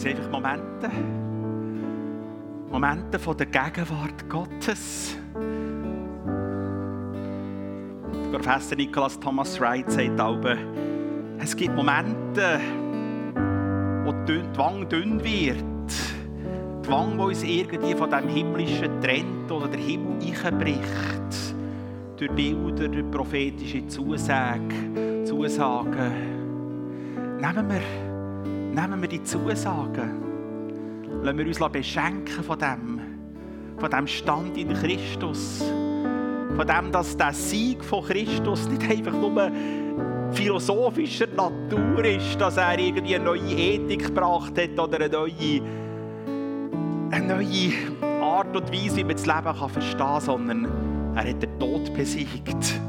Es sind einfach Momente. Momente von der Gegenwart Gottes. Der Professor Nicholas Thomas Wright sagt auch, es gibt Momente, wo die Wange dünn wird. Die Wange, die uns irgendwie von dem Himmlischen trennt oder der Himmel einbricht. Durch Bilder, durch prophetische Zusagen. Zusagen. Nehmen wir, nehmen wir die Zusagen. Lassen wir uns beschenken von dem, von dem Stand in Christus. Von dem, dass der Sieg von Christus nicht einfach nur philosophischer Natur ist, dass er irgendwie eine neue Ethik gebracht hat oder eine neue, eine neue Art und Weise, wie man das Leben kann verstehen kann, sondern er hat den Tod besiegt.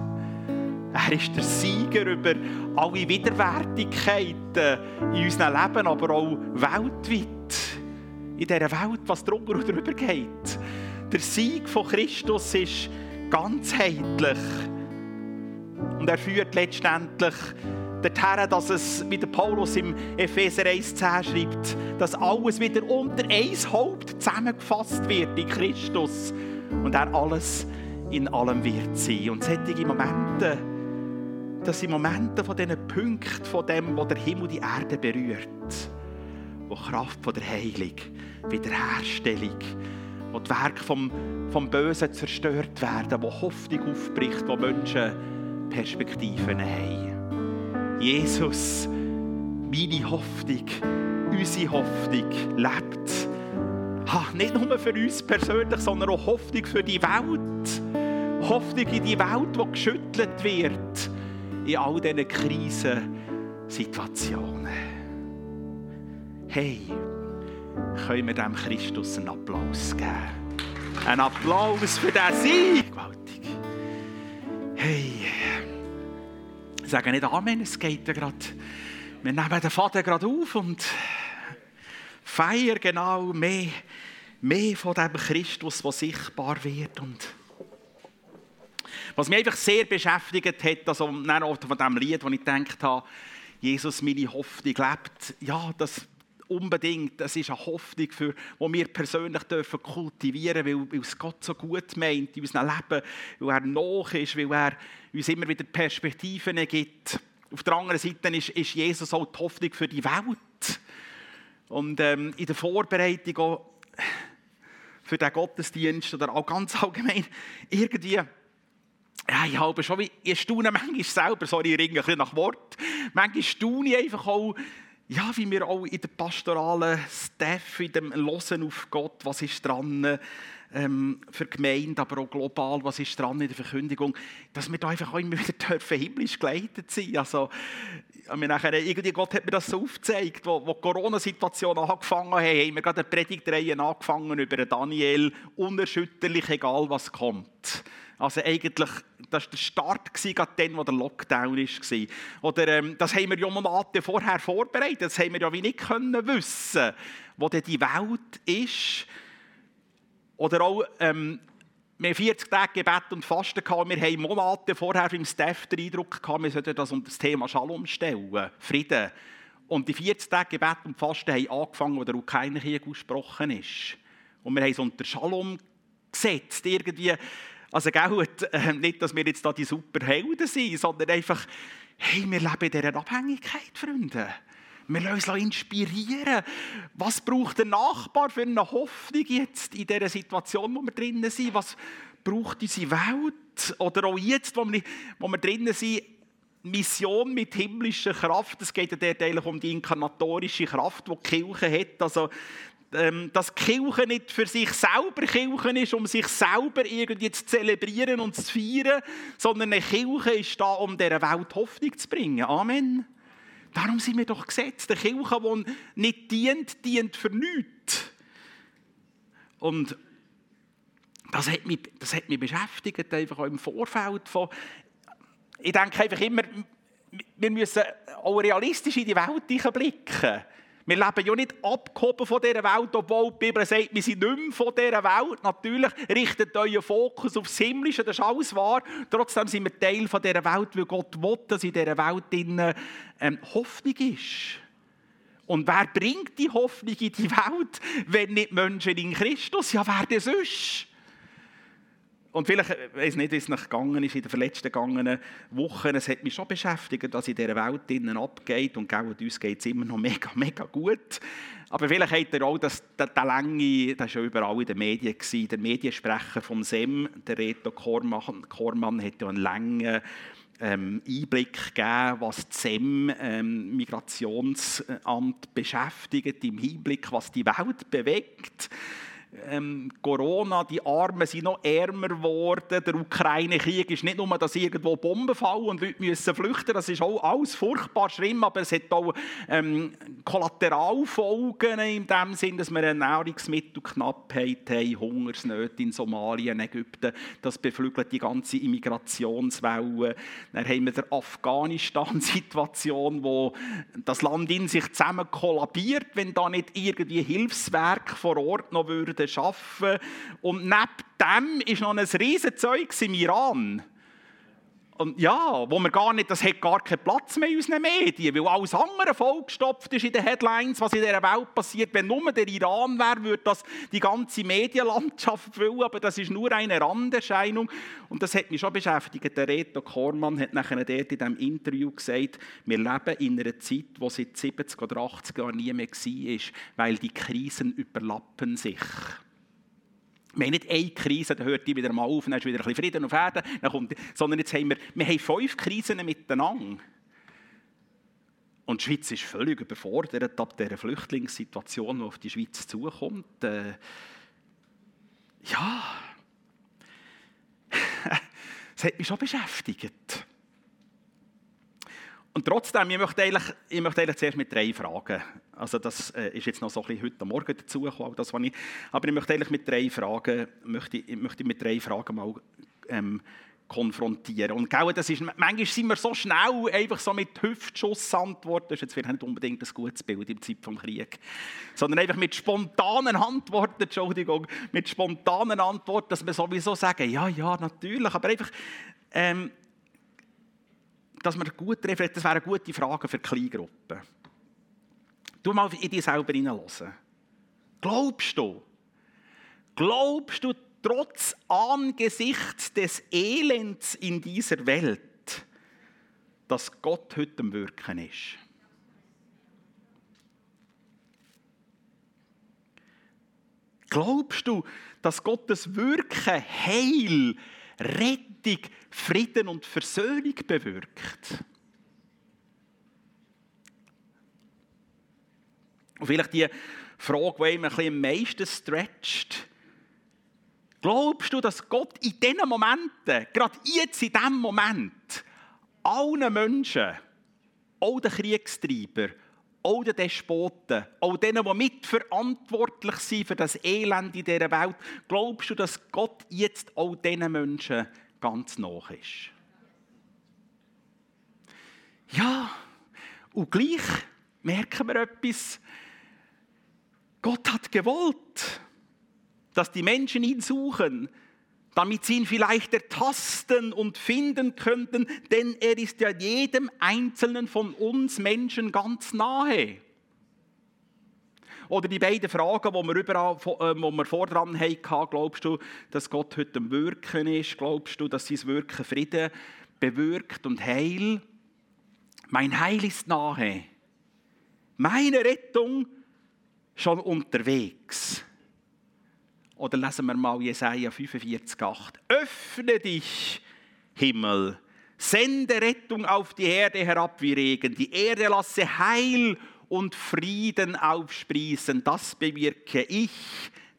Er ist der Sieger über alle Widerwärtigkeiten in unserem Leben, aber auch weltweit. In dieser Welt, was drunter und drüber geht. Der Sieg von Christus ist ganzheitlich. Und er führt letztendlich dorthin, dass es, wie der Paulus im Epheser 1,10 schreibt, dass alles wieder unter ein Haupt zusammengefasst wird in Christus und er alles in allem wird sein. Und solche Momente, das sind Momente von diesen Punkten, von dem, wo der Himmel die Erde berührt, wo Kraft von der Heilung, Wiederherstellung, wo die Werke vom, vom Bösen zerstört werden, wo Hoffnung aufbricht, wo Menschen Perspektiven haben. Jesus, meine Hoffnung, unsere Hoffnung lebt. Ha, nicht nur für uns persönlich, sondern auch Hoffnung für die Welt. Hoffnung in die Welt, die geschüttelt wird in all diesen Krisensituationen. Hey, können wir dem Christus einen Applaus geben? Ein Applaus für diesen Sieg! Gewaltig. Hey, ich sage nicht Amen, es geht ja gerade. Wir nehmen den Vater gerade auf und feiern genau mehr, mehr von dem Christus, der sichtbar wird. Und was mich einfach sehr beschäftigt hat, also von dem Lied, wo ich gedacht habe, Jesus, meine Hoffnung lebt, ja, das unbedingt, das ist eine Hoffnung, für, die wir persönlich dürfen kultivieren dürfen, weil, es Gott so gut meint in unserem Leben, weil er noch ist, weil er uns immer wieder Perspektiven gibt. Auf der anderen Seite ist, ist Jesus auch die Hoffnung für die Welt. Und ähm, in der Vorbereitung auch für den Gottesdienst oder auch ganz allgemein irgendwie ja, ich habe schon, ich staune manchmal selber, sorry, ich ringe ein bisschen nach Wort, manchmal staune ich einfach auch, ja, wie wir auch in der pastoralen Staff, in dem Losen auf Gott, was ist dran ähm, für Gemeinde, aber auch global, was ist dran in der Verkündigung, dass wir da einfach auch immer wieder dürfen himmlisch geleitet sein. Also, meine, nachher, irgendwie Gott hat mir das so aufgezeigt, wo, wo die Corona-Situation angefangen hat, haben wir gerade eine Predigtreihe angefangen über Daniel, unerschütterlich, egal was kommt. Also eigentlich, das war der Start, gerade dann, wo der Lockdown war. Oder, ähm, das haben wir ja Monate vorher vorbereitet. Das haben wir ja wie nicht können wissen, wo denn die Welt ist. Oder auch, ähm, wir haben 40 Tage Gebet und Fasten gehabt. Wir haben Monate vorher im Staff den Eindruck gehabt, wir sollten das unter das Thema Shalom stellen, Frieden. Und die 40 Tage Gebet und Fasten haben angefangen, wo der Ukraine-Krieg ausgesprochen ist. Und wir haben es unter Shalom gesetzt. Irgendwie, also gut, äh, nicht, dass wir jetzt da die super Helden sind, sondern einfach, hey, wir leben in dieser Abhängigkeit, Freunde. Wir lassen uns inspirieren. Was braucht der Nachbar für eine Hoffnung jetzt in dieser Situation, wo wir drinnen sind? Was braucht unsere Welt? Oder auch jetzt, wo wir, drinnen sind, Mission mit himmlischer Kraft. Es geht ja dort um die inkarnatorische Kraft, die die Kirche hat. Also ähm, dass Kirche nicht für sich selber Kirche ist, um sich selber irgendwie zu zelebrieren und zu feiern, sondern eine Kirche ist da, um dieser Welt Hoffnung zu bringen. Amen. Darum sind wir doch gesetzt. Eine Kirche, die nicht dient, dient für nichts. Und das hat mich, das hat mich beschäftigt, einfach auch im Vorfeld von, ich denke einfach immer, wir müssen auch realistisch in die Welt blicken. Wir leben ja nicht abgehoben von dieser Welt, obwohl die Bibel sagt, wir sind nicht mehr von dieser Welt. Natürlich richtet euer Fokus aufs Himmlische, das ist alles wahr. Trotzdem sind wir Teil von dieser Welt, weil Gott will, dass in dieser Welt ähm, Hoffnung ist. Und wer bringt die Hoffnung in die Welt, wenn nicht Menschen in Christus? Ja, wer denn sonst? Und vielleicht, ich äh, weiß nicht, wie es noch gegangen ist in den verletzten gegangenen Wochen, es hat mich schon beschäftigt, was in dieser Welt innen abgeht. Und gell, uns geht es immer noch mega, mega gut. Aber vielleicht habt ihr auch das, der, der Länge, das war ja überall in den Medien, gewesen, der Mediensprecher vom SEM, der Reto Kormann, Kormann hat ja einen langen ähm, Einblick gegeben, was das SEM, ähm, Migrationsamt, beschäftigt, im Hinblick, was die Welt bewegt ähm, Corona, die Armen sind noch ärmer geworden. Der Ukraine-Krieg ist nicht nur, dass irgendwo Bomben fallen und Leute müssen flüchten. Das ist auch alles furchtbar schlimm, aber es hat auch ähm, Kollateralfolgen in dem Sinn, dass wir eine Nahrungsmittelknappheit haben, Hungersnöte in Somalia, in Ägypten. Das beflügelt die ganze Immigrationswelle. Dann haben wir die Afghanistan-Situation, wo das Land in sich zusammen kollabiert, wenn da nicht irgendwie Hilfswerk vor Ort noch würden arbeiten. Und neben dem ist noch ein Riesenzeug im Iran. Und ja, wo wir gar nicht, das hat gar keinen Platz mehr in unseren Medien, weil alles andere vollgestopft ist in den Headlines, was in dieser Welt passiert. Wenn nur der Iran wäre, würde das die ganze Medienlandschaft füllen, aber das ist nur eine Randerscheinung. Und das hat mich schon beschäftigt. Der Reto Kormann hat nachher dort in diesem Interview gesagt, wir leben in einer Zeit, wo seit 70 oder 80 Jahren nie mehr war, weil die Krisen überlappen sich. Wir haben nicht eine Krise, dann hört die wieder mal auf, dann ist wieder ein bisschen Frieden auf Erden, dann kommt, sondern jetzt haben wir, wir haben fünf Krisen miteinander. Und die Schweiz ist völlig überfordert ab dieser Flüchtlingssituation, die auf die Schweiz zukommt. Äh, ja, das hat mich schon beschäftigt. Und trotzdem, ich möchte, eigentlich, ich möchte eigentlich zuerst mit drei Fragen. Also das äh, ist jetzt noch so ein bisschen heute Morgen dazugekommen, das, was ich, aber ich möchte eigentlich mit drei Fragen, möchte, ich möchte mit drei Fragen mal ähm, konfrontieren. Und gell, das ist, manchmal sind wir so schnell, einfach so mit Hüftschussantworten, das ist jetzt vielleicht nicht unbedingt ein gutes Bild im Zeit des Krieges, sondern einfach mit spontanen Antworten, Entschuldigung, mit spontanen Antworten, dass wir sowieso sagen, ja, ja, natürlich, aber einfach, ähm, dass man gut reflektiert, das wäre eine gute Frage für Kleingruppen. Du mal in dich selber hineinhören. Glaubst du, glaubst du trotz angesichts des Elends in dieser Welt, dass Gott heute am Wirken ist? Glaubst du, dass Gottes Wirken Heil, Rettung, Frieden und Versöhnung bewirkt. Und vielleicht die Frage, die einem am meisten stretcht. Glaubst du, dass Gott in diesen Momenten, gerade jetzt in diesem Moment, allen Menschen, auch den Kriegstreiber, auch den Despoten, auch denen, die mitverantwortlich sind für das Elend in dieser Welt, glaubst du, dass Gott jetzt auch diesen Menschen ganz nach ist? Ja, und gleich merken wir etwas. Gott hat gewollt, dass die Menschen ihn suchen, damit sie ihn vielleicht ertasten und finden könnten, denn er ist ja jedem Einzelnen von uns Menschen ganz nahe. Oder die beiden Fragen, die wir, überall, äh, die wir vordran hatten, glaubst du, dass Gott heute am Wirken ist? Glaubst du, dass sein Wirken Frieden bewirkt und Heil? Mein Heil ist nahe. Meine Rettung schon unterwegs. Oder lesen wir mal Jesaja 45,8. Öffne dich, Himmel, sende Rettung auf die Erde herab wie Regen. Die Erde lasse Heil und Frieden aufsprießen. Das bewirke ich,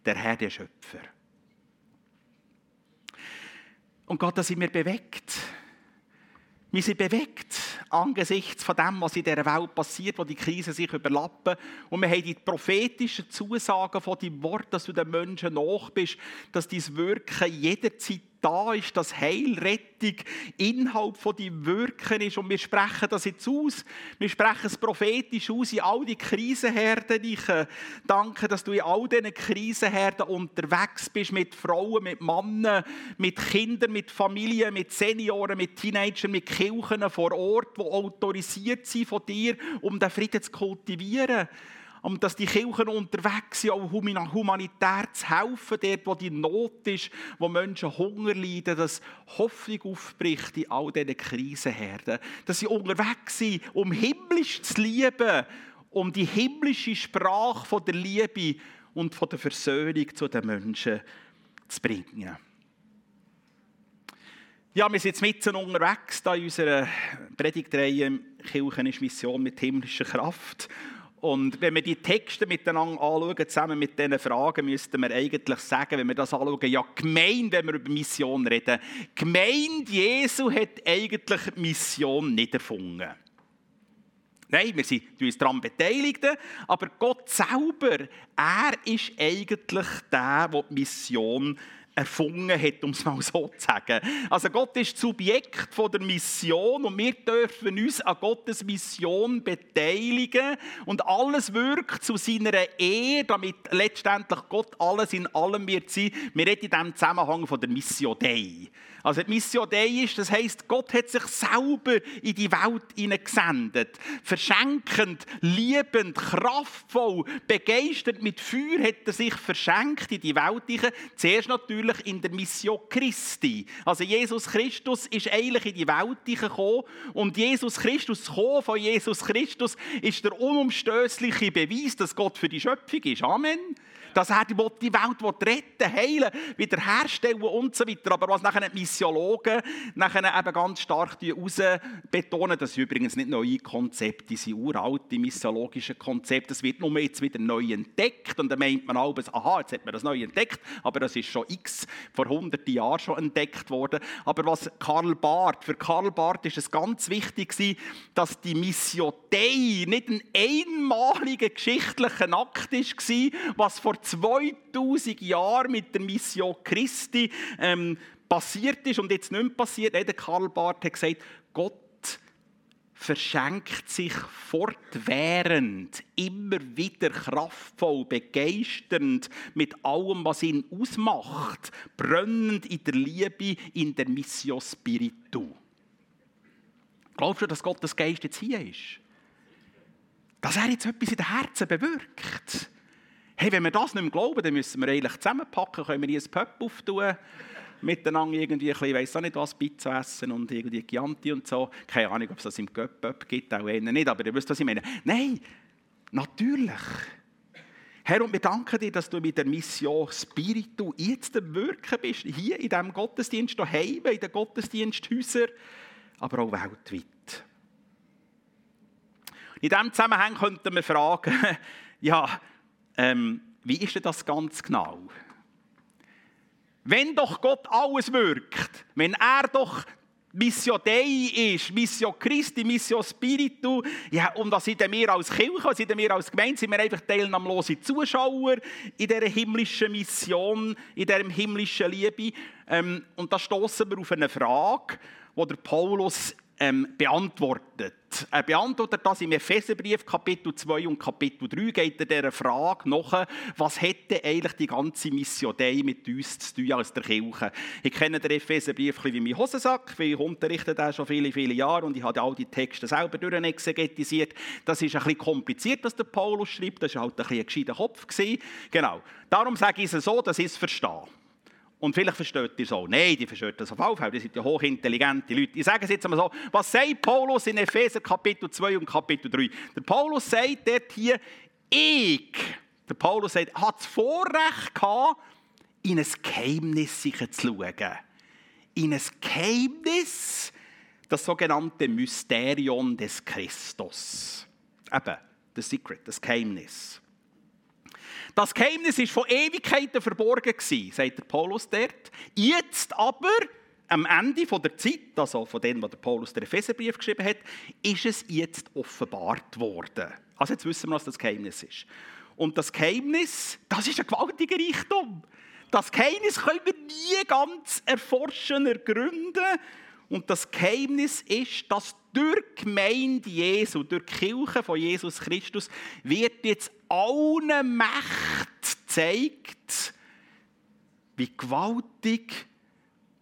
der Herr, der Schöpfer. Und Gott, da sind wir bewegt. Wir sind bewegt angesichts von dem, was in dieser Welt passiert, wo die Krisen sich überlappen. Und wir haben die prophetischen Zusagen von deinem Wort, dass du den Menschen nach bist, dass dein Wirken jederzeit da ist, dass Heilrettung Inhalt von die Wirken ist. Und wir sprechen das jetzt aus. Wir sprechen es prophetisch aus in all die Krisenherden. Ich äh, danke, dass du in all diesen Krisenherden unterwegs bist mit Frauen, mit Männern, mit Kindern, mit Familien, mit Senioren, mit Teenagern, mit Kirchen vor Ort, die autorisiert sind von dir, um den Frieden zu kultivieren und dass die Kirchen unterwegs sind, auch humanitär zu helfen, dort, wo die Not ist, wo Menschen Hunger leiden, dass Hoffnung aufbricht in all diesen Krisenherden. Dass sie unterwegs sind, um himmlisch zu lieben, um die himmlische Sprache von der Liebe und von der Versöhnung zu den Menschen zu bringen. Ja, wir sind jetzt mitten unterwegs da in unserer Predigtreihe «Kirchen ist Mission mit himmlischer Kraft». Und wenn wir die Texte miteinander anschauen, zusammen mit diesen Fragen, müssten wir eigentlich sagen, wenn wir das anschauen, ja, Gemeinde, wenn wir über Mission reden, Gemeinde Jesu hat eigentlich Mission nicht erfunden. Nein, wir sind uns daran beteiligt, aber Gott selber, er ist eigentlich der, der die Mission erfunden hat, um es mal so zu sagen. Also Gott ist Subjekt von der Mission und wir dürfen uns an Gottes Mission beteiligen und alles wirkt zu seiner Ehe, damit letztendlich Gott alles in allem wird sein. Wir reden in diesem Zusammenhang von der Mission Dei. Also die Mission Dei ist, das heißt, Gott hat sich selber in die Welt hineingesendet. Verschenkend, liebend, kraftvoll, begeistert mit Feuer hat er sich verschenkt in die Welt hinein. Zuerst natürlich in der Mission Christi. Also Jesus Christus ist eigentlich in die Welt gekommen und Jesus Christus, Kommen von Jesus Christus ist der unumstößliche Beweis, dass Gott für die Schöpfung ist. Amen dass er die Welt retten heilen, wiederherstellen und so weiter. Aber was nachher die Missiologen nachher eben ganz stark heraus betonen, das ist übrigens nicht neue Konzepte, die sind uralte missiologische Konzepte, das wird nur jetzt wieder neu entdeckt und dann meint man alles, aha, jetzt hat man das neu entdeckt, aber das ist schon x, vor hunderten Jahren schon entdeckt worden. Aber was Karl Barth, für Karl Barth ist es ganz wichtig dass die Mission Dei nicht ein einmaliger geschichtlicher Akt war, was vor 2000 Jahren mit der Mission Christi ähm, passiert ist und jetzt nicht mehr passiert. Der Karl Barth hat gesagt, Gott verschenkt sich fortwährend, immer wieder kraftvoll, begeisternd mit allem, was ihn ausmacht, brennend in der Liebe, in der Mission Spiritu. Glaubst du, dass Gottes Geist jetzt hier ist? Dass er jetzt etwas in den Herzen bewirkt? Hey, wenn wir das nicht mehr glauben, dann müssen wir eigentlich zusammenpacken, können wir hier ein Pöpp auftun, miteinander irgendwie, ich weiß auch nicht was, Pizza essen und irgendwie Chianti und so. Keine Ahnung, ob es das im Pöpp gibt, auch eher nicht, aber ihr wisst, was ich meine. Nein, natürlich. Herr, und wir danken dir, dass du mit der Mission Spiritu jetzt am Wirken bist, hier in diesem Gottesdienst, daheim, in den Gottesdiensthäusern, aber auch weltweit. In diesem Zusammenhang könnten wir fragen, ja, ähm, wie ist denn das ganz genau? Wenn doch Gott alles wirkt, wenn er doch Mission Dei ist, Mission Christi, Mission Spiritu, ja, und was sind wir als Kirche, was sind wir als Gemeinde, sind wir einfach teilnahmlose Zuschauer in dieser himmlischen Mission, in dieser himmlischen Liebe. Ähm, und da stoßen wir auf eine Frage, die der Paulus ähm, beantwortet. Er beantwortet das im Epheserbrief Kapitel 2 und Kapitel 3, geht er dieser Frage nach, was hätte eigentlich die ganze Mission Dei mit uns zu tun als der Kirche. Ich kenne den Epheserbrief wie mein Hosensack, weil ich unterrichte den schon viele, viele Jahre und ich habe all die Texte selber durchexegetisiert. Das ist ein bisschen kompliziert, was der Paulus schreibt, das war halt ein, bisschen ein gescheiter Kopf. Genau. Darum sage ich es so, dass ich es verstehe. Und vielleicht versteht ihr so. Nein, die versteht das auf Fall. Die sind ja hochintelligente Leute. Ich sage es jetzt einmal so. Was sagt Paulus in Epheser Kapitel 2 und Kapitel 3? Der Paulus sagt dort hier, ich, der Paulus sagt, hat das Vorrecht gehabt, in ein Geheimnis zu schauen. In ein Geheimnis, das sogenannte Mysterion des Christus. Eben, the secret, das Geheimnis. Das Geheimnis ist von Ewigkeiten verborgen sagt der Paulus dort. Jetzt aber, am Ende der Zeit, also von dem, was der Paulus den Epheserbrief geschrieben hat, ist es jetzt offenbart worden. Also jetzt wissen wir, was das Geheimnis ist. Und das Geheimnis, das ist ein gewaltiger Reichtum. Das Geheimnis können wir nie ganz erforschen, ergründen. Und das Geheimnis ist, dass durch die Gemeinde Jesu, durch die Kirche von Jesus Christus, wird jetzt allen Mächten gezeigt, wie gewaltig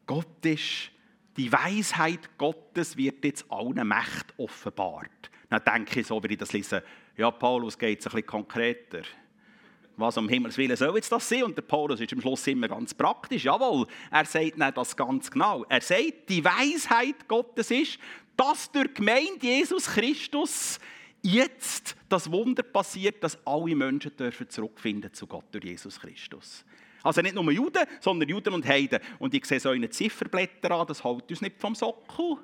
Gott ist. Die Weisheit Gottes wird jetzt allen Mächten offenbart. Dann denke ich so, wenn ich das lese, ja, Paulus geht es ein bisschen konkreter. Was um Himmels Willen soll jetzt das sein? Und der Paulus ist am Schluss immer ganz praktisch. Jawohl, er sagt nicht das ganz genau. Er sagt, die Weisheit Gottes ist, dass durch die Gemeinde Jesus Christus jetzt das Wunder passiert, dass alle Menschen dürfen zurückfinden zu Gott durch Jesus Christus. Also nicht nur Juden, sondern Juden und Heiden. Und ich sehe so eine Zifferblätter an, das hält uns nicht vom Sockel.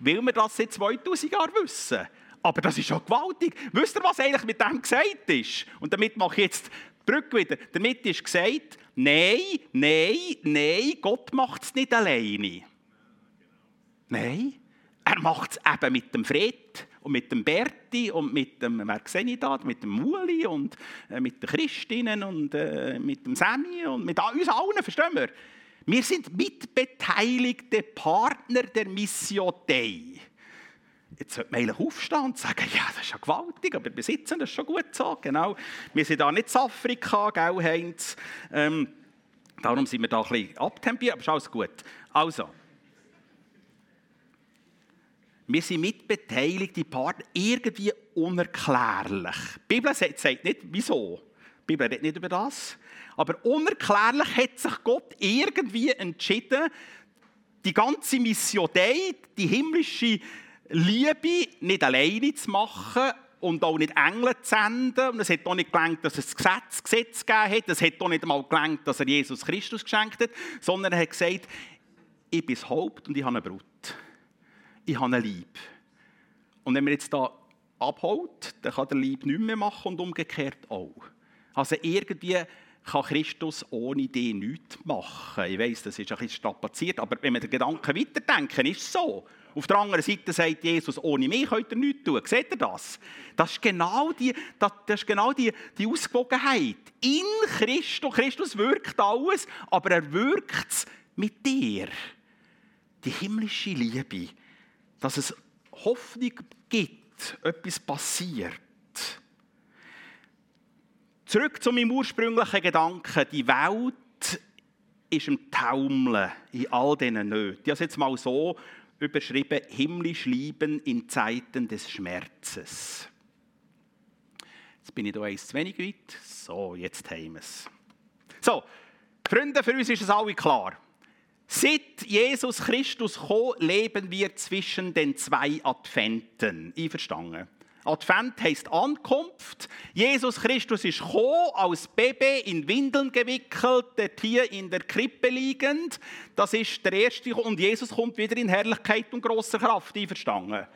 Will wir das seit 2000 Jahren wissen? Aber das ist schon gewaltig. Wisst ihr, was eigentlich mit dem gesagt ist? Und damit mache ich jetzt die Brücke wieder. Damit ist gesagt, nein, nein, nein, Gott macht es nicht alleine. Nein, er macht es eben mit dem Fred und mit dem Berti und mit dem, wer sehe ich da, mit dem Muli und äh, mit den Christinnen und äh, mit dem Sammy und mit uns allen, verstehen wir? Wir sind mitbeteiligte Partner der Mission Dei. Jetzt sollte man eigentlich aufstehen und sagen, ja, das ist ja gewaltig, aber wir sitzen das ist schon gut so. Genau. Wir sind da nicht in Afrika, gell, Heinz? Ähm, darum sind wir da ein bisschen abtempiert, aber ist alles gut. Also, wir sind mitbeteiligte Partner, irgendwie unerklärlich. Die Bibel sagt, nicht, wieso. Die Bibel redet nicht über das. Aber unerklärlich hat sich Gott irgendwie entschieden, die ganze Mission, die himmlische Liebe nicht alleine zu machen und auch nicht Engel zu senden. Und es hat auch nicht gelangt, dass es Gesetz, Gesetz gegeben hat. Es hat auch nicht einmal gelangt, dass er Jesus Christus geschenkt hat. Sondern er hat gesagt, ich bin das Haupt und ich habe eine Brut. Ich habe eine Liebe. Und wenn man jetzt da abholt, dann kann der Lieb nicht mehr machen und umgekehrt auch. Also irgendwie kann Christus ohne dich nichts machen. Ich weiß, das ist ein bisschen strapaziert, aber wenn wir den Gedanken weiterdenken, ist es so. Auf der anderen Seite sagt Jesus, ohne mich könnt ihr nichts tun. Seht ihr das? Das ist genau die, das, ist genau die, die Ausgewogenheit. In Christus, Christus wirkt alles, aber er wirkt es mit dir. Die himmlische Liebe, dass es Hoffnung gibt, etwas passiert. Zurück zu meinem ursprünglichen Gedanken. Die Welt ist im Taumeln in all diesen Nöten. Ich habe es jetzt mal so überschrieben, himmlisch lieben in Zeiten des Schmerzes. Jetzt bin ich da eins zu wenig weit. So, jetzt haben wir es. So, Freunde, für uns ist es alle klar. Seit Jesus Christus kam, leben wir zwischen den zwei Adventen. Einverstanden? Advent heißt Ankunft. Jesus Christus ist gekommen, als Baby in Windeln gewickelt, dort hier in der Krippe liegend. Das ist der erste. Und Jesus kommt wieder in Herrlichkeit und großer Kraft. Einverstanden?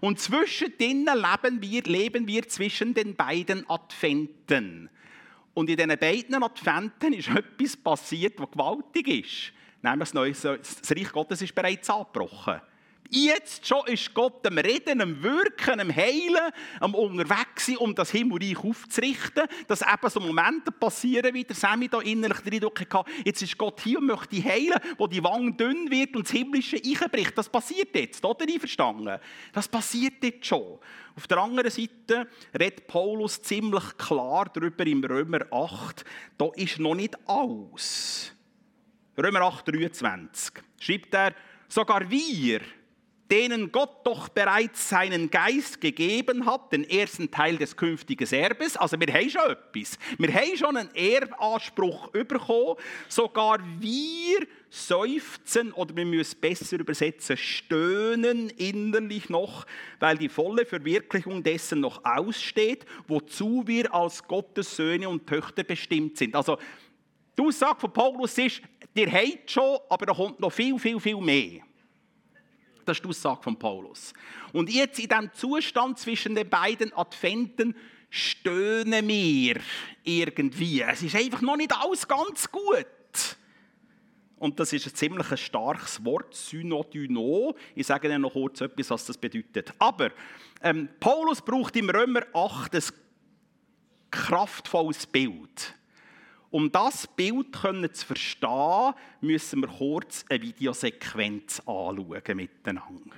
Und zwischendrin leben wir, leben wir zwischen den beiden Adventen. Und in diesen beiden Adventen ist etwas passiert, was gewaltig ist. Nämlich das Reich Gottes ist bereits angebrochen. Jetzt schon ist Gott am Reden, am Wirken, am Heilen, am Unterwegs sein, um das Himmelreich aufzurichten. Dass eben so Momente passieren, wie der Sammy da innerlich den Eindruck hatte, jetzt ist Gott hier und möchte heilen, wo die Wange dünn wird und das Himmlische einbricht. Das passiert jetzt, oder? Einverstanden? Das passiert jetzt schon. Auf der anderen Seite redet Paulus ziemlich klar darüber im Römer 8, da ist noch nicht alles. Römer 8, 23 schreibt er, sogar wir, denen Gott doch bereits seinen Geist gegeben hat, den ersten Teil des künftigen Erbes. Also wir haben schon etwas. Wir haben schon einen Erbanspruch bekommen. Sogar wir seufzen, oder wir müssen besser übersetzen, stöhnen innerlich noch, weil die volle Verwirklichung dessen noch aussteht, wozu wir als Gottes Söhne und Töchter bestimmt sind. Also die Aussage von Paulus ist, ihr habt schon, aber da kommt noch viel, viel, viel mehr. Das ist die Aussage von Paulus. Und jetzt in diesem Zustand zwischen den beiden Adventen stöhnen wir irgendwie. Es ist einfach noch nicht alles ganz gut. Und das ist ein ziemlich starkes Wort, Synodyno. Ich sage Ihnen noch kurz etwas, was das bedeutet. Aber ähm, Paulus braucht im Römer 8 ein kraftvolles Bild. Um das Bild zu verstehen, müssen wir kurz eine Videosequenz anschauen miteinander.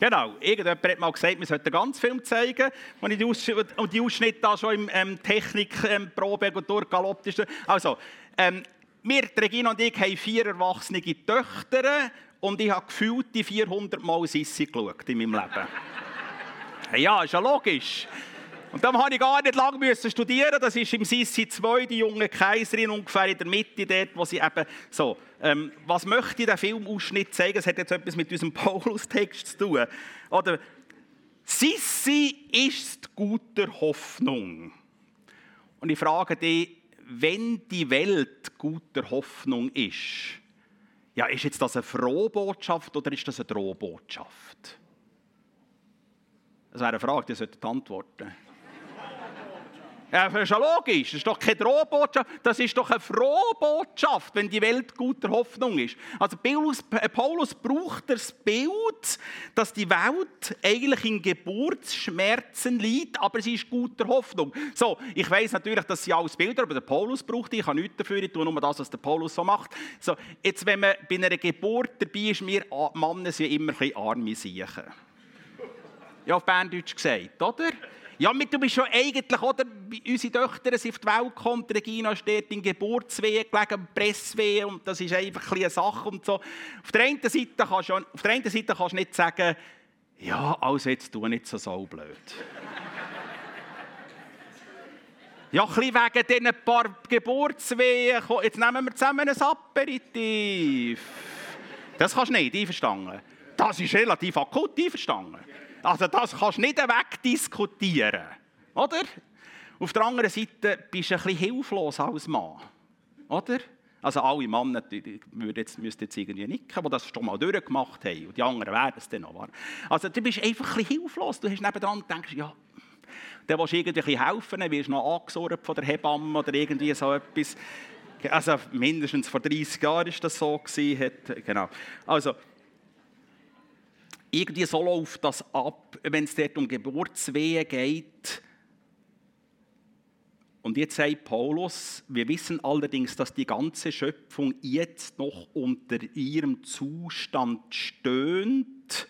Genau, irgendjemand hat mal gesagt, wir sollten ganz Film zeigen, ich die, Aus und die Ausschnitte da schon im ähm, Technikprobe ähm, durchgaloppt ist. Also, ähm, wir, Regina und ich, haben vier erwachsene Töchter und ich habe gefühlt die 400 Mal Sissi geschaut in meinem Leben. ja, ist ja logisch. Und dann musste ich gar nicht lange studieren. Das ist im Sissi 2, die junge Kaiserin, ungefähr in der Mitte, dort, wo sie eben so. Ähm, was möchte ich der Filmausschnitt zeigen? Das hat jetzt etwas mit unserem Paulus-Text zu tun. Oder Sissi ist guter Hoffnung. Und ich frage dich, wenn die Welt guter Hoffnung ist, ja, ist jetzt das eine Frohbotschaft oder ist das eine Drohbotschaft? Das wäre eine Frage, die sollten antworten. Das ist ja logisch. Das ist doch keine Drohbotschaft, das ist doch eine Frohbotschaft, wenn die Welt guter Hoffnung ist. Also Paulus, äh, braucht das Bild, dass die Welt eigentlich in Geburtsschmerzen liegt, aber sie ist guter Hoffnung. So, ich weiß natürlich, dass sie alles Bilder, aber der Paulus braucht die. Ich habe nichts dafür, ich tue nur das, was der Paulus so macht. So, jetzt, wenn man bei einer Geburt dabei ist, wir Männer sind immer ein bisschen arme Siechen. Ja, auf Berndeutsch gesagt, oder? Ja, du bist schon eigentlich, oder? Unsere Töchter sind auf die Welt gekommen, Regina steht in Geburtswehen gelegen, Presswehen, und das ist einfach ein eine Sache und so. Auf der einen Seite kannst du, auf der einen Seite kannst du nicht sagen, ja, also jetzt tu nicht so saublöd. ja, ein bisschen wegen diesen paar Geburtswehen, jetzt nehmen wir zusammen ein Aperitif. Das kannst du nicht, einverstanden. Das ist relativ akut, einverstanden. Also das kannst du nicht wegdiskutieren. Oder? Auf der anderen Seite bist du ein bisschen hilflos als Mann. Oder? Also alle Männer müssten jetzt, irgendwie nicken, die das schon mal durchgemacht haben. Und die anderen werden es dann noch. Also du bist einfach ein bisschen hilflos. Du hast nebenan und denkst, ja, dann willst du irgendwie helfen, dann wirst du noch angesorgt von der Hebamme oder irgendwie so etwas. Also mindestens vor 30 Jahren war das so. Genau. Also, irgendwie so läuft das ab, wenn es dort um Geburtswehen geht. Und jetzt sagt Paulus, wir wissen allerdings, dass die ganze Schöpfung jetzt noch unter ihrem Zustand stöhnt,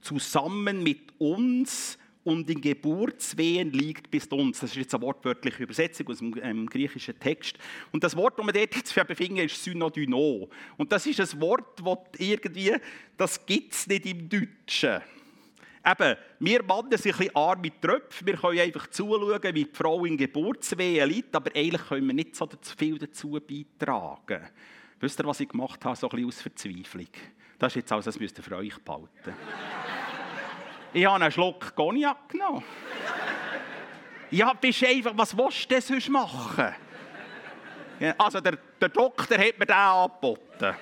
zusammen mit uns und in Geburtswehen liegt bis uns. Das ist jetzt eine wortwörtliche Übersetzung aus dem ähm, griechischen Text. Und das Wort, das wir dort jetzt befinden, ist Synodyno. Und das ist ein Wort, das irgendwie, das gibt es nicht im Deutschen. Eben, wir Männer sind ein bisschen arme Tröpfe. Wir können einfach zuschauen, wie die Frau in Geburtswehen liegt, aber eigentlich können wir nicht so viel dazu beitragen. Wisst ihr, was ich gemacht habe, so ein bisschen aus Verzweiflung? Das ist jetzt alles, das müsst ihr für euch behalten. Ich habe einen Schluck Cognac genommen. Ja, bist einfach, was willst du sonst machen? Also der, der Doktor hat mir den angeboten.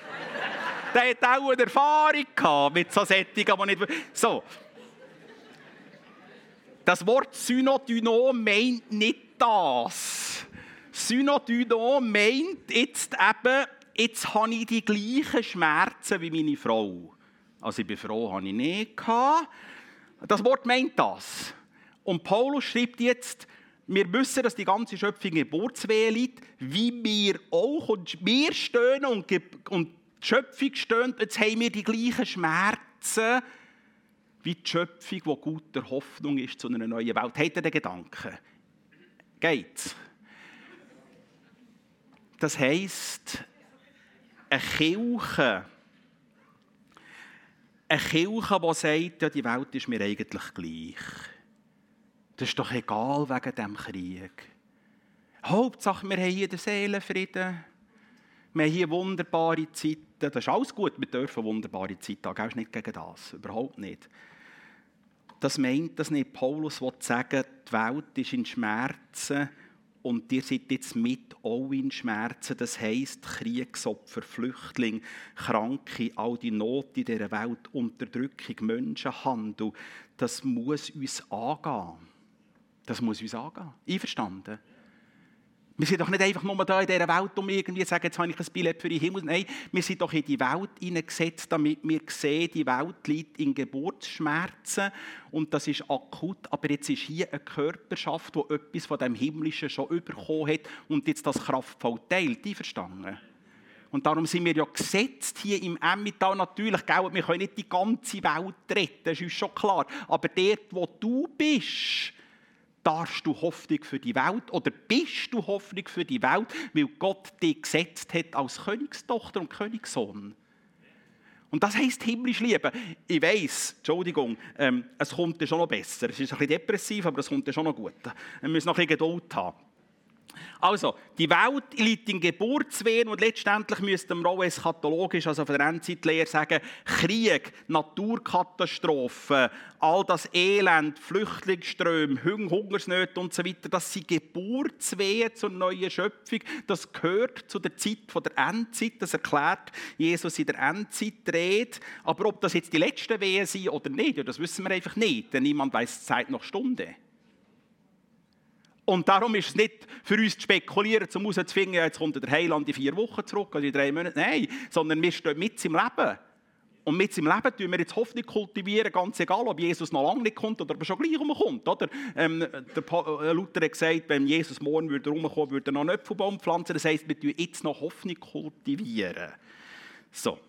Der hat auch eine Erfahrung gehabt mit so Sättigen, die nicht... So. Das Wort Synodyno meint nicht das. Synodyno meint jetzt eben, jetzt habe ich die gleichen Schmerzen wie meine Frau. Also ich bin froh, habe ich nicht gehabt. Das Wort meint das. Und Paulus schreibt jetzt, wir wissen, dass die ganze Schöpfung in Geburtswehe liegt, wie wir auch. Und wir stöhnen und, und die Schöpfung stöhnt. Jetzt haben wir die gleichen Schmerzen wie die Schöpfung, die guter Hoffnung ist zu einer neuen Welt. Habt ihr den Gedanken? Geht's? Das heisst, eine Kirche, eine Kirche, die sagt, ja, die Welt ist mir eigentlich gleich. Das ist doch egal wegen diesem Krieg. Hauptsache, wir haben hier den Seelenfrieden. Wir haben hier wunderbare Zeiten. Das ist alles gut, wir dürfen wunderbare Zeiten haben. Gehst nicht gegen das, überhaupt nicht. Das meint das nicht. Paulus will sagen, die Welt ist in Schmerzen und ihr seid jetzt mit auch in Schmerzen. Das heisst, Kriegsopfer, Flüchtlinge, Kranke, all die Not in dieser Welt, Unterdrückung, Menschenhandel, das muss uns angehen. Das muss uns angehen. Einverstanden? Wir sind doch nicht einfach nur da in dieser Welt, um irgendwie zu sagen, jetzt habe ich ein Billett für den Himmel. Nein, wir sind doch in die Welt hineingesetzt, damit wir sehen, die Welt liegt in Geburtsschmerzen und das ist akut. Aber jetzt ist hier eine Körperschaft, die etwas von dem Himmlischen schon bekommen hat und jetzt das kraftvoll teilt. Die verstanden? Und darum sind wir ja gesetzt hier im Emmental natürlich. Gell? Wir können nicht die ganze Welt retten, das ist uns schon klar. Aber dort, wo du bist, darfst du Hoffnung für die Welt oder bist du Hoffnung für die Welt, weil Gott dich gesetzt hat als Königstochter und Königssohn. Und das heisst himmlisch lieben. Ich weiss, Entschuldigung, ähm, es kommt schon noch besser. Es ist ein bisschen depressiv, aber es kommt schon noch gut. Wir müssen noch ein bisschen Geduld haben. Also, die Welt liegt in Geburtswehen und letztendlich müsste man auch eschatologisch, also von der Endzeitlehre sagen, Krieg, Naturkatastrophen, all das Elend, Flüchtlingsströme, Hungersnöte und so weiter, das sind Geburtswehen zur neuen Schöpfung. Das gehört zu der Zeit der Endzeit, das erklärt Jesus in der Endzeitrede. Aber ob das jetzt die letzten Wehen sind oder nicht, das wissen wir einfach nicht, denn niemand weiß die Zeit noch Stunde. Und darum ist es nicht für uns zu spekulieren, um herauszufinden, jetzt kommt der Heiland in vier Wochen zurück oder in drei Monaten. Nein, sondern wir stehen mit im Leben. Und mit im Leben tun wir jetzt Hoffnung kultivieren, ganz egal, ob Jesus noch lange nicht kommt oder ob er schon gleich rumkommt. Oder? Ähm, der äh, Luther hat gesagt, wenn Jesus morgen würde rumkommen würde, er noch einen Apfelbaum pflanzen. Das heisst, wir tun jetzt noch Hoffnung kultivieren. So.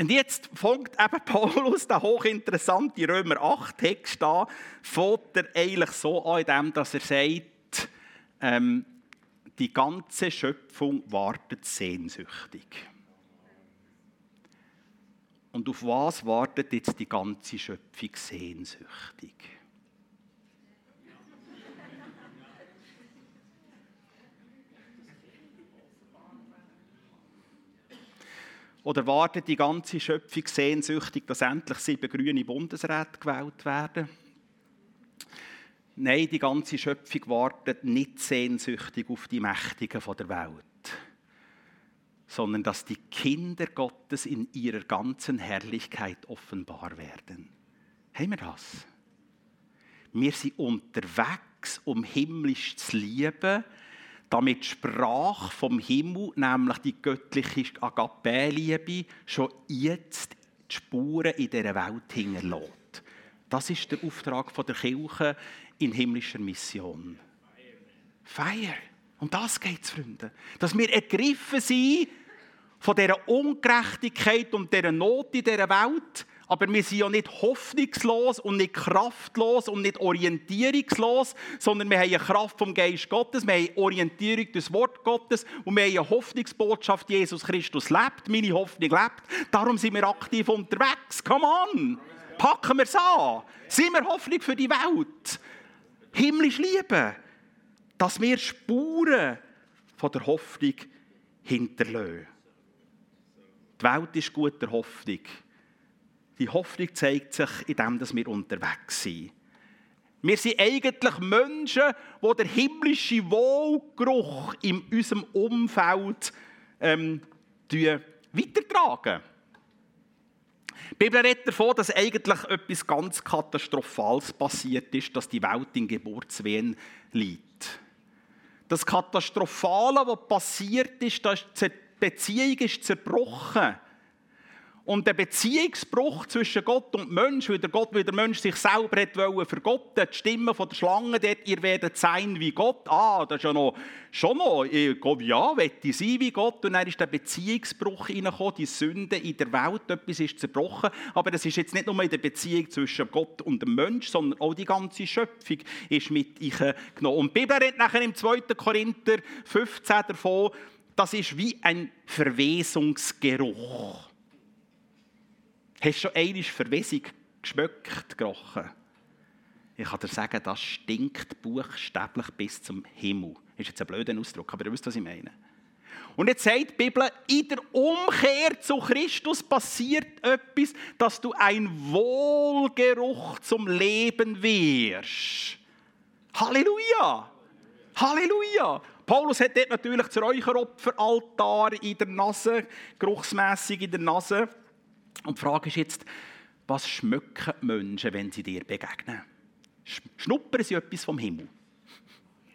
Und jetzt fängt eben Paulus, der hochinteressante Römer 8 Text an, fängt er eigentlich so an, dass er sagt, ähm, die ganze Schöpfung wartet sehnsüchtig. Und auf was wartet jetzt die ganze Schöpfung sehnsüchtig? Oder wartet die ganze Schöpfung sehnsüchtig, dass endlich sieben grüne Bundesräte gewählt werden? Nein, die ganze Schöpfung wartet nicht sehnsüchtig auf die Mächtigen der Welt, sondern dass die Kinder Gottes in ihrer ganzen Herrlichkeit offenbar werden. Haben wir das? Wir sind unterwegs, um himmlisch zu lieben, damit die Sprache vom Himmel, nämlich die göttliche Agape-Liebe, schon jetzt die Spuren in dieser Welt hinterlässt. Das ist der Auftrag der Kirche in himmlischer Mission. Feier. Um das geht es, Freunde. Dass wir ergriffen sind von dieser Ungerechtigkeit und dieser Not in dieser Welt, aber wir sind ja nicht hoffnungslos und nicht kraftlos und nicht orientierungslos, sondern wir haben eine Kraft vom Geist Gottes, wir haben Orientierung des Wort Gottes und wir haben eine Hoffnungsbotschaft, Jesus Christus lebt, meine Hoffnung lebt. Darum sind wir aktiv unterwegs. Come on! Packen wir es an! Sind wir Hoffnung für die Welt? Himmlisch Liebe, dass wir Spuren von der Hoffnung hinterlassen. Die Welt ist guter Hoffnung. Die Hoffnung zeigt sich in dem, dass wir unterwegs sind. Wir sind eigentlich Menschen, die den himmlischen Wohlgeruch in unserem Umfeld ähm, weitertragen. Die Bibel redet davon, dass eigentlich etwas ganz Katastrophales passiert ist, dass die Welt in Geburtswehen liegt. Das Katastrophale, was passiert ist, dass die Beziehung ist zerbrochen und der Beziehungsbruch zwischen Gott und Mensch, weil der Gott, weil der Mensch sich selber hat wollen vergotten, die Stimme von der Schlange dort, ihr werdet sein wie Gott. Ah, das ist ja noch, schon noch, ja, wette sein wie Gott. Und dann ist der Beziehungsbruch reingekommen, die Sünde in der Welt, etwas ist zerbrochen. Aber das ist jetzt nicht nur in der Beziehung zwischen Gott und dem Mensch, sondern auch die ganze Schöpfung ist mit genommen. Und die Bibel redet nachher im 2. Korinther 15 davon, das ist wie ein Verwesungsgeruch. Hast du schon einmal Verwesung geschmeckt, gerochen? Ich kann dir sagen, das stinkt buchstäblich bis zum Himmel. Ist jetzt ein blöder Ausdruck, aber ihr wisst, was ich meine. Und jetzt sagt die Bibel, in der Umkehr zu Christus passiert etwas, dass du ein Wohlgeruch zum Leben wirst. Halleluja! Halleluja! Paulus hat dort natürlich das Räucheropferaltar in der Nase, geruchsmässig in der Nase. Und die Frage ist jetzt, was schmecken Menschen, wenn sie dir begegnen? Schnuppern sie etwas vom Himmel?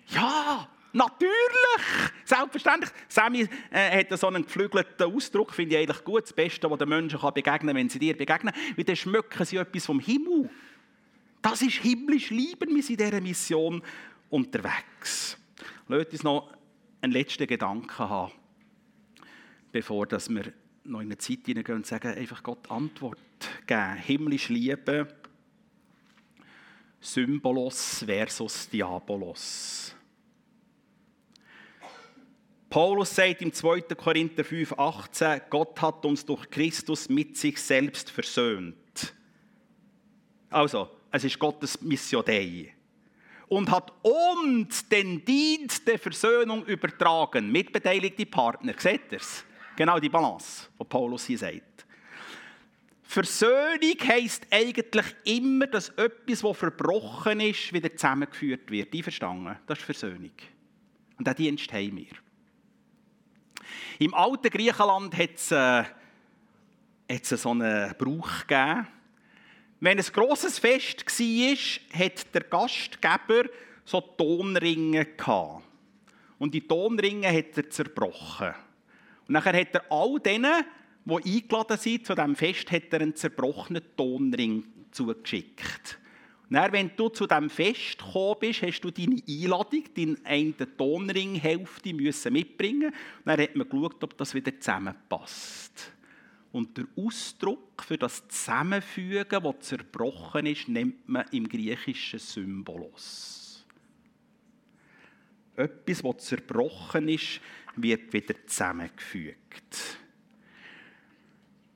Ja, natürlich! Selbstverständlich. Sammy äh, hat so einen geflügelten Ausdruck, finde ich eigentlich gut. Das Beste, was den Menschen kann begegnen kann, wenn sie dir begegnen. Weil dann schmücken sie etwas vom Himmel. Das ist himmlisch Lieben. Wir sind in dieser Mission unterwegs. Lasst uns noch einen letzten Gedanken haben, bevor wir noch in eine Zeit hineingehen und sagen, einfach Gott Antwort geben. Himmlisch lieben, Symbolos versus Diabolos. Paulus sagt im 2. Korinther 5, 18, Gott hat uns durch Christus mit sich selbst versöhnt. Also, es ist Gottes Mission Dei. Und hat uns den Dienst der Versöhnung übertragen. Mitbeteiligte Partner. Seht ihr es? Genau die Balance, die Paulus hier sagt. Versöhnung heisst eigentlich immer, dass etwas, das verbrochen ist, wieder zusammengeführt wird. Einverstanden? Das ist Versöhnung. Und diesen Dienst haben wir. Im alten Griechenland hat es, äh, so einen Brauch gegeben. Wenn ein grosses Fest war, hat der Gastgeber so Tonringe gehabt. Und die Tonringe hat er zerbrochen. Und nachher hat er all denen, die eingeladen sind zu diesem Fest, hat er einen zerbrochenen Tonring zugeschickt. dann, wenn du zu diesem Fest gekommen bist, hast du deine Einladung, deine eine Tonringhälfte müssen mitbringen. Und dann hat man geschaut, ob das wieder zusammenpasst. Und der Ausdruck für das Zusammenfügen, das zerbrochen ist, nennt man im Griechischen Symbolos. Etwas, das zerbrochen ist, wird wieder zusammengefügt.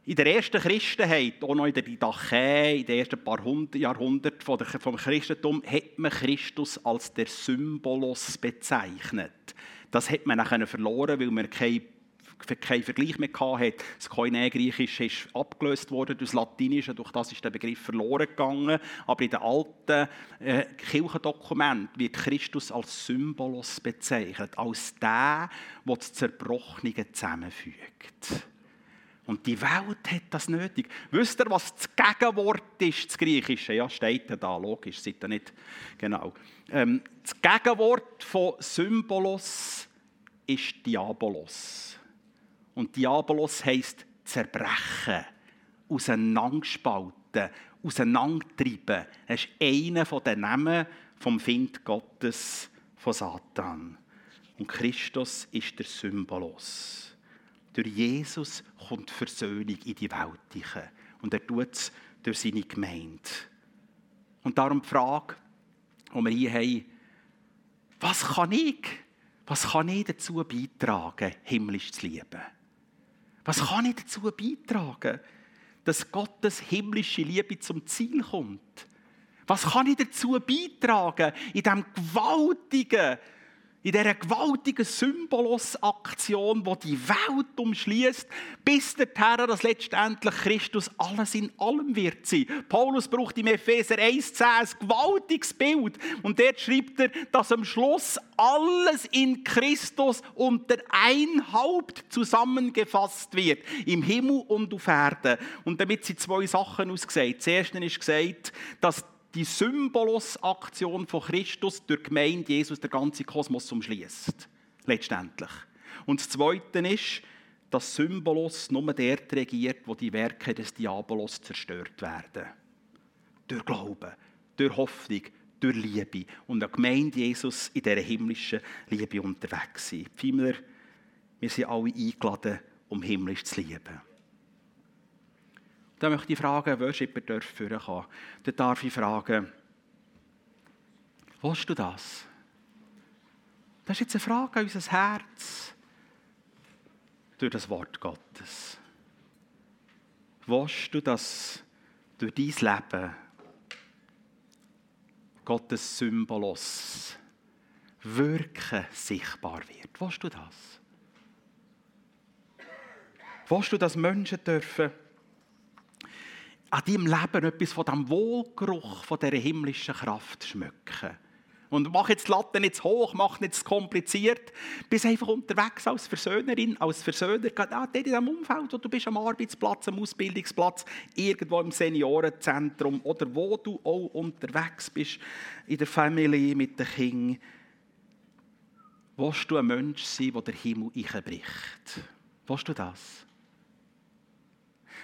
In der ersten Christenheit, auch noch in der Didache, in den ersten paar Jahrhunderten vom Christentum, hat man Christus als der Symbolos bezeichnet. Das hat man dann verloren, weil man keinen keinen Vergleich mehr hatte. Das Koine-Griechisch ist abgelöst worden durch das Latinische, durch das ist der Begriff verloren gegangen. Aber in den alten äh, Kirchendokumenten wird Christus als Symbolos bezeichnet, als der, der das Zerbrochene zusammenfügt. Und die Welt hat das nötig. Wisst ihr, was das Gegenwort ist, das Griechische? Ja, steht da, logisch, seid ihr nicht. Genau. Ähm, das Gegenwort von Symbolos ist Diabolos. Und Diabolos heisst zerbrechen, auseinanderspalten, auseinandertreiben. Das ist einer der Namen vom Find Gottes von Satan. Und Christus ist der Symbolos. Durch Jesus kommt Versöhnung in die Welt. Und er tut es durch seine Gemeinde. Und darum die Frage, die wir hier haben, was kann ich, was kann ich dazu beitragen, himmlisch zu lieben? Was kann ich dazu beitragen, dass Gottes himmlische Liebe zum Ziel kommt? Was kann ich dazu beitragen in diesem gewaltigen in dieser gewaltigen Symbolos-Aktion, die die Welt umschließt, bis der Terror, dass letztendlich Christus alles in allem wird sein. Paulus braucht im Epheser 1,10 ein gewaltiges Bild. Und dort schreibt er, dass am Schluss alles in Christus unter ein Haupt zusammengefasst wird. Im Himmel und auf Erden. Und damit sind zwei Sachen ausgesagt. Das erste ist gesagt, dass die Symbolos-Aktion von Christus durch die Gemeinde Jesus der ganze Kosmos umschließt. Letztendlich. Und das Zweite ist, dass Symbolos nur dort regiert, wo die Werke des Diabolos zerstört werden. Durch Glauben, durch Hoffnung, durch Liebe. Und eine Gemeinde Jesus in dieser himmlischen Liebe unterwegs sein. Vielmehr, wir sind alle eingeladen, um himmlisch zu lieben. Da möchte ich fragen, Worshipper dürfen vorkommen. Dann darf ich fragen, willst du das? Das ist jetzt eine Frage an unser Herz durch das Wort Gottes. Willst du, dass durch dein Leben Gottes Symbolos wirken sichtbar wird? Willst du das? Willst du, dass Menschen dürfen an deinem Leben etwas von dem Wohlgeruch von dieser himmlischen Kraft schmücken. Und mach jetzt die Latte nicht zu hoch, mach nicht zu kompliziert. Bist einfach unterwegs als Versöhnerin, als Versöhner. Ah, dort in diesem Umfeld, wo du bist, am Arbeitsplatz, am Ausbildungsplatz, irgendwo im Seniorenzentrum oder wo du auch unterwegs bist, in der Familie, mit den Kindern. Willst du ein Mensch sein, der der Himmel einbricht? Willst du das?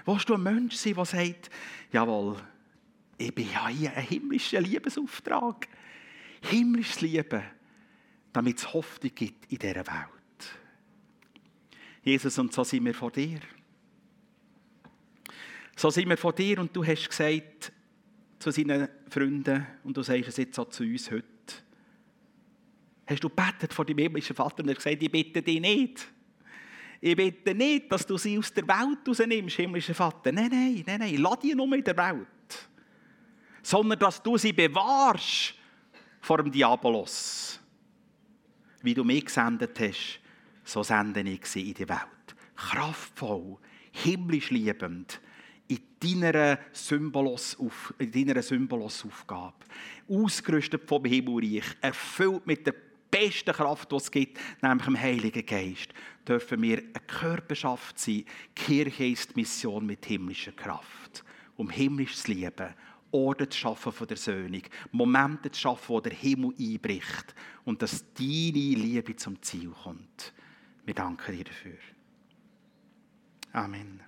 Willst du ein Mensch sein, der sagt, jawohl, ich bin ja hier ein himmlischer Liebesauftrag. Himmlisches Lieben, damit es Hoffnung gibt in dieser Welt. Jesus, und so sind wir vor dir. So sind wir vor dir und du hast gesagt zu seinen Freunden und du sagst es jetzt auch zu uns heute. Hast du betet vor dem himmlischen Vater und er gesagt, ich bitte dich nicht. Ich bitte nicht, dass du sie aus der Welt rausnimmst, himmlischer Vater. Nein, nein, nein, nein, lass die nur in der Welt. Sondern, dass du sie bewahrst vor dem Diabolos. Wie du mich gesendet hast, so sende ich sie in die Welt. Kraftvoll, himmlisch liebend, in deiner Symbolos-Aufgabe. Symbolos Ausgerüstet vom Himmelreich, erfüllt mit der besten Kraft, die es gibt, nämlich dem Heiligen Geist, dürfen wir eine Körperschaft sein. Kirche ist Mission mit himmlischer Kraft, um himmlisches Leben, Orte zu schaffen von der Söhnung, Momente zu schaffen, wo der Himmel einbricht und dass deine Liebe zum Ziel kommt. Wir danken dir dafür. Amen.